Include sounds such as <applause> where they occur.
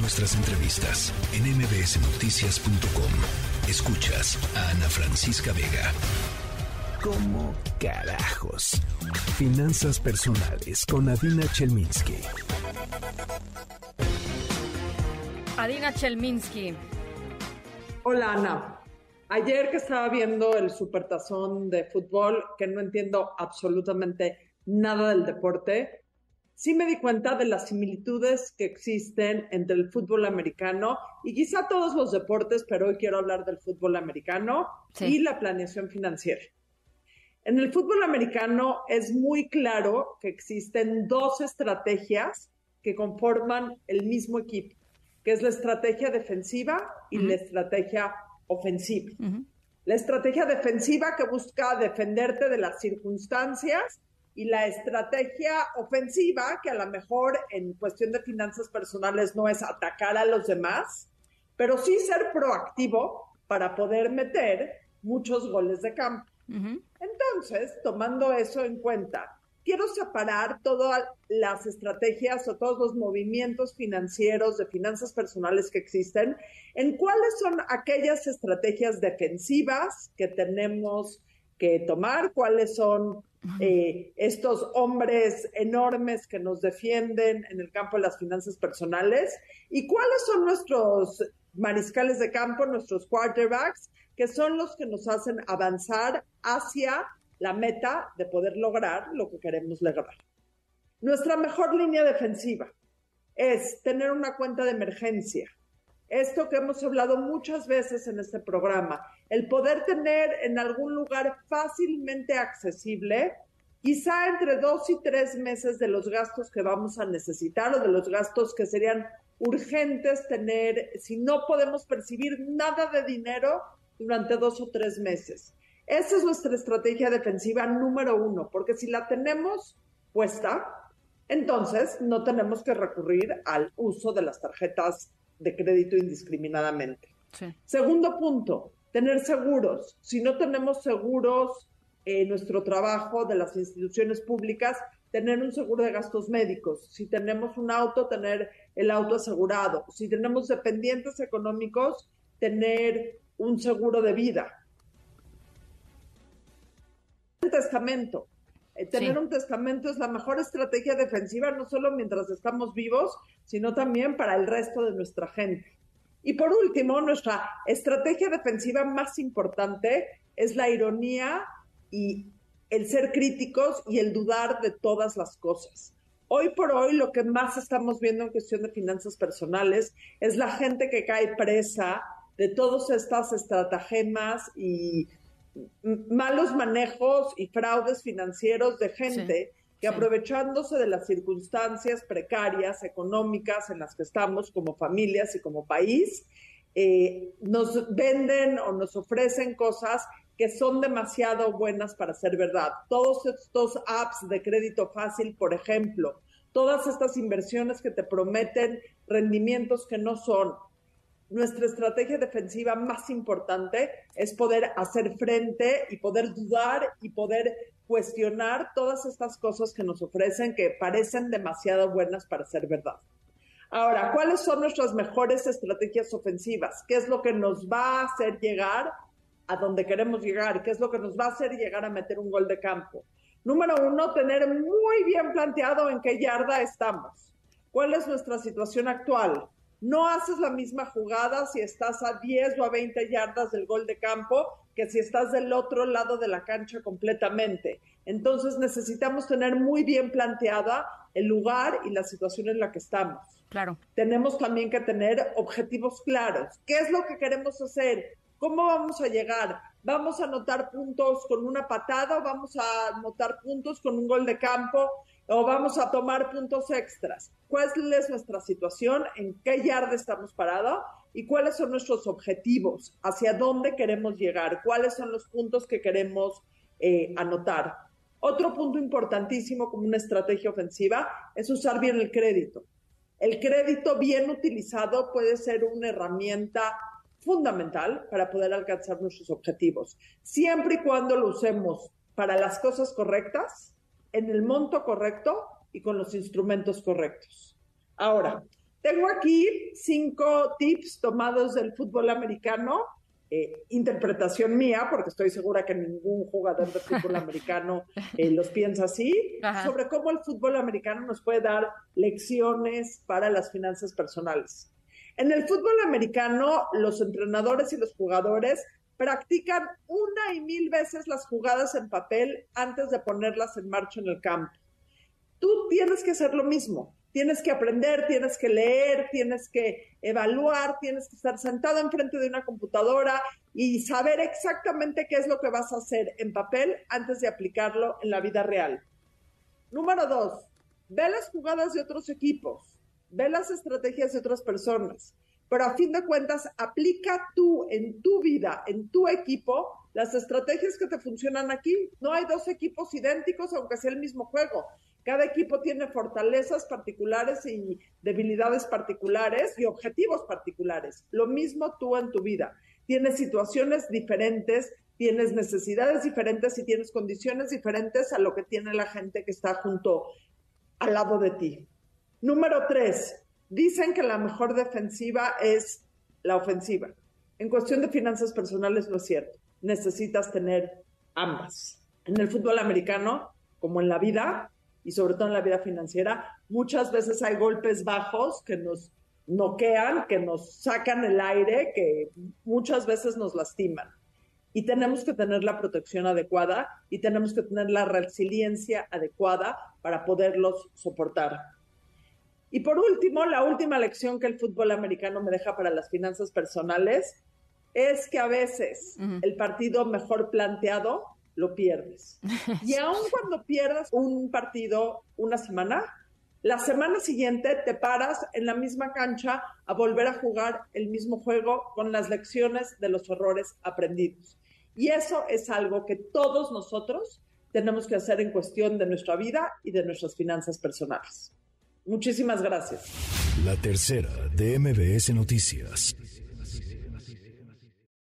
Nuestras entrevistas en mbsnoticias.com. Escuchas a Ana Francisca Vega. ¿Cómo carajos? Finanzas personales con Adina Chelminsky. Adina Chelminsky. Hola Ana. Ayer que estaba viendo el supertazón de fútbol, que no entiendo absolutamente nada del deporte, sí me di cuenta de las similitudes que existen entre el fútbol americano y quizá todos los deportes, pero hoy quiero hablar del fútbol americano y la planeación financiera. En el fútbol americano es muy claro que existen dos estrategias que conforman el mismo equipo, que es la estrategia defensiva y la estrategia ofensiva. La estrategia defensiva que busca defenderte de las circunstancias y la estrategia ofensiva, que a lo mejor en cuestión de finanzas personales no es atacar a los demás, pero sí ser proactivo para poder meter muchos goles de campo. Entonces, tomando eso en cuenta, quiero separar todas las estrategias o todos los movimientos financieros de finanzas personales que existen en cuáles son aquellas estrategias defensivas que tenemos que tomar, cuáles son eh, estos hombres enormes que nos defienden en el campo de las finanzas personales y cuáles son nuestros mariscales de campo, nuestros quarterbacks, que son los que nos hacen avanzar hacia la meta de poder lograr lo que queremos lograr. Nuestra mejor línea defensiva es tener una cuenta de emergencia. Esto que hemos hablado muchas veces en este programa, el poder tener en algún lugar fácilmente accesible, quizá entre dos y tres meses de los gastos que vamos a necesitar o de los gastos que serían urgentes tener si no podemos percibir nada de dinero durante dos o tres meses. Esa es nuestra estrategia defensiva número uno, porque si la tenemos puesta, entonces no tenemos que recurrir al uso de las tarjetas de crédito indiscriminadamente. Segundo punto, tener seguros. Si no tenemos seguros en nuestro trabajo de las instituciones públicas, tener un seguro de gastos médicos. Si tenemos un auto, tener el auto asegurado. Si tenemos dependientes económicos, tener un seguro de vida testamento. Eh, tener un testamento es la mejor estrategia defensiva, no solo mientras estamos vivos, sino también para el resto de nuestra gente. Y por último, nuestra estrategia defensiva más importante es la ironía y el ser críticos y el dudar de todas las cosas. Hoy por hoy lo que más estamos viendo en cuestión de finanzas personales es la gente que cae presa de todas estas estratagemas y malos manejos y fraudes financieros de gente que aprovechándose de las circunstancias precarias, económicas en las que estamos como familias y como país, eh, nos venden o nos ofrecen cosas que son demasiado buenas para ser verdad. Todos estos apps de crédito fácil, por ejemplo, todas estas inversiones que te prometen rendimientos que no son, nuestra estrategia defensiva más importante es poder hacer frente y poder dudar y poder cuestionar todas estas cosas que nos ofrecen que parecen demasiado buenas para ser verdad. Ahora, ¿cuáles son nuestras mejores estrategias ofensivas? ¿Qué es lo que nos va a hacer llegar a donde queremos llegar? ¿Qué es lo que nos va a hacer llegar a meter un gol de campo? Número uno, tener muy bien planteado en qué yarda estamos. ¿Cuál es nuestra situación actual? No haces la misma jugada si estás a 10 o a 20 yardas del gol de campo que si estás del otro lado de la cancha completamente. Entonces necesitamos tener muy bien planteada el lugar y la situación en la que estamos. Claro. Tenemos también que tener objetivos claros. ¿Qué es lo que queremos hacer? ¿Cómo vamos a llegar? ¿Vamos a anotar puntos con una patada o vamos a anotar puntos con un gol de campo? o vamos a tomar puntos extras. ¿Cuál es nuestra situación? ¿En qué yarda estamos parados? ¿Y cuáles son nuestros objetivos? ¿Hacia dónde queremos llegar? ¿Cuáles son los puntos que queremos eh, anotar? Otro punto importantísimo como una estrategia ofensiva es usar bien el crédito. El crédito bien utilizado puede ser una herramienta fundamental para poder alcanzar nuestros objetivos, siempre y cuando lo usemos para las cosas correctas en el monto correcto y con los instrumentos correctos. Ahora, Tengo aquí cinco tips tomados del fútbol americano, eh, interpretación mía, porque estoy segura que ningún jugador de fútbol <laughs> americano eh, los piensa así, sobre cómo el fútbol americano nos puede dar lecciones para las finanzas personales. En el fútbol americano, los entrenadores y los jugadores practican una y mil veces las jugadas en papel antes de ponerlas en marcha en el campo. Tú tienes que hacer lo mismo. Tienes que aprender, tienes que leer, tienes que evaluar, tienes que estar sentado enfrente de una computadora y saber exactamente qué es lo que vas a hacer en papel antes de aplicarlo en la vida real. Número dos, ve las jugadas de otros equipos ve las estrategias de otras personas, pero a fin de cuentas aplica tú en tu vida, en tu equipo, las estrategias que te funcionan aquí. No hay dos equipos idénticos aunque sea el mismo juego. Cada equipo tiene fortalezas particulares y debilidades particulares y objetivos particulares. Lo mismo tú en tu vida. Tienes situaciones diferentes, tienes necesidades diferentes y tienes condiciones diferentes a lo que tiene la gente que está junto al lado de ti. Número tres, dicen que la mejor defensiva es la ofensiva. En cuestión de finanzas personales no es cierto. Necesitas tener ambas. En el fútbol americano, como en la vida, y sobre todo en la vida financiera, muchas veces hay golpes bajos que nos noquean, que nos sacan el aire, que muchas veces nos lastiman. Y tenemos que tener la protección adecuada y tenemos que tener la resiliencia adecuada para poderlos soportar. Y por último, la última lección que el fútbol americano me deja para las finanzas personales es que a veces el partido mejor planteado lo pierdes. <laughs> Y aun cuando pierdas un partido una semana, la semana siguiente te paras en la misma cancha a volver a jugar el mismo juego con las lecciones de los errores aprendidos. Y eso es algo que todos nosotros tenemos que hacer en cuestión de nuestra vida y de nuestras finanzas personales. Muchísimas gracias. La tercera de MBS Noticias.